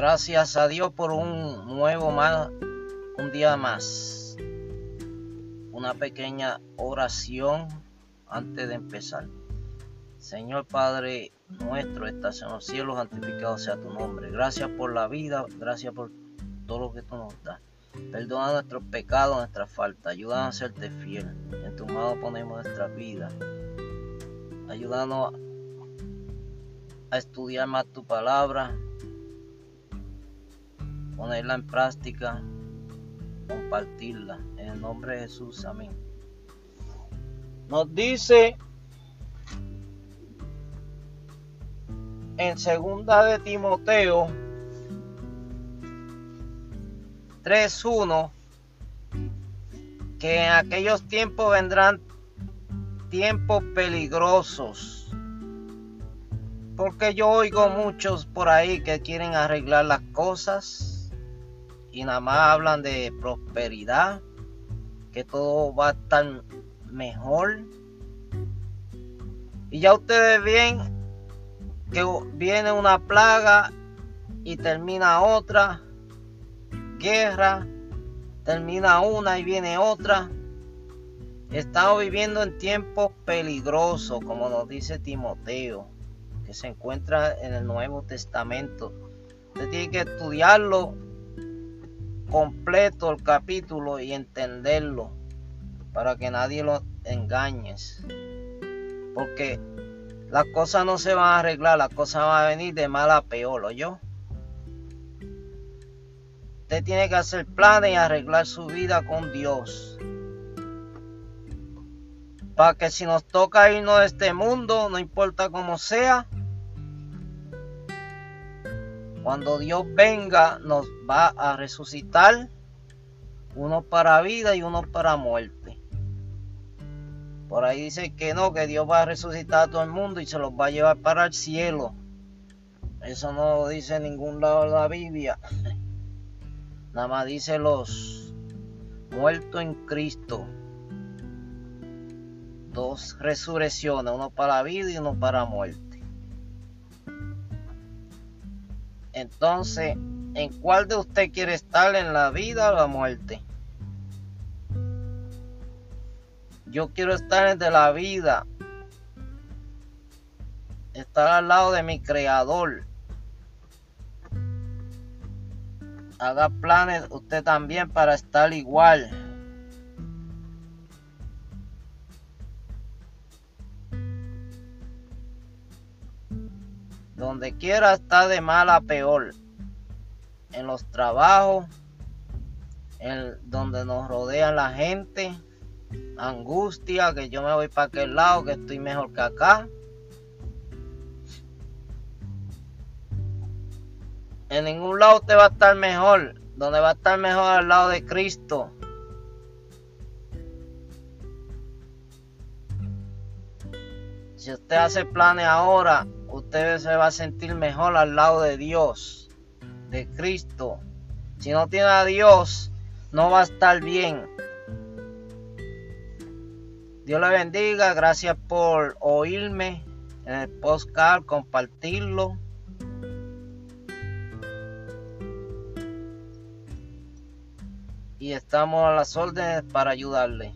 Gracias a Dios por un nuevo más, un día más. Una pequeña oración antes de empezar. Señor Padre nuestro, estás en los cielos, santificado sea tu nombre. Gracias por la vida, gracias por todo lo que tú nos das. Perdona nuestros pecados, nuestras faltas. Ayúdanos a serte fiel. En tu mano ponemos nuestra vida. Ayúdanos a estudiar más tu palabra, ponerla en práctica, compartirla. En el nombre de Jesús, amén. Nos dice en segunda de Timoteo 3.1 que en aquellos tiempos vendrán tiempos peligrosos. Porque yo oigo muchos por ahí que quieren arreglar las cosas y nada más hablan de prosperidad, que todo va a estar mejor. Y ya ustedes ven que viene una plaga y termina otra guerra, termina una y viene otra. Estamos viviendo en tiempos peligrosos, como nos dice Timoteo, que se encuentra en el Nuevo Testamento. Usted tiene que estudiarlo completo el capítulo y entenderlo para que nadie lo engañe. Porque las cosas no se van a arreglar, las cosas van a venir de mal a peor, yo Usted tiene que hacer planes y arreglar su vida con Dios. Para que si nos toca irnos de este mundo, no importa cómo sea, cuando Dios venga nos va a resucitar, uno para vida y uno para muerte. Por ahí dice que no, que Dios va a resucitar a todo el mundo y se los va a llevar para el cielo. Eso no lo dice en ningún lado de la Biblia. Nada más dice los muertos en Cristo. Dos resurrecciones, uno para la vida y uno para muerte. Entonces, ¿en cuál de usted quiere estar en la vida o la muerte? Yo quiero estar en la vida. Estar al lado de mi creador. haga planes usted también para estar igual. Donde quiera está de mal a peor. En los trabajos, en donde nos rodea la gente, angustia, que yo me voy para aquel lado, que estoy mejor que acá. En ningún lado usted va a estar mejor. Donde va a estar mejor al lado de Cristo. Si usted hace planes ahora, usted se va a sentir mejor al lado de Dios, de Cristo. Si no tiene a Dios, no va a estar bien. Dios le bendiga. Gracias por oírme en el postcard, compartirlo. y estamos a las órdenes para ayudarle.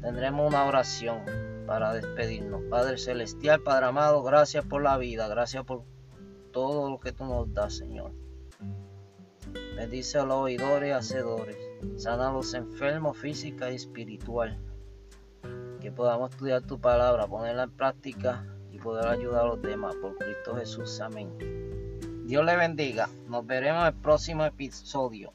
Tendremos una oración para despedirnos. Padre Celestial, Padre amado, gracias por la vida, gracias por todo lo que tú nos das, Señor. Bendice a los oidores y hacedores. Sana a los enfermos física y espiritual. Que podamos estudiar tu palabra, ponerla en práctica y poder ayudar a los demás. Por Cristo Jesús. Amén. Dios le bendiga. Nos veremos en el próximo episodio.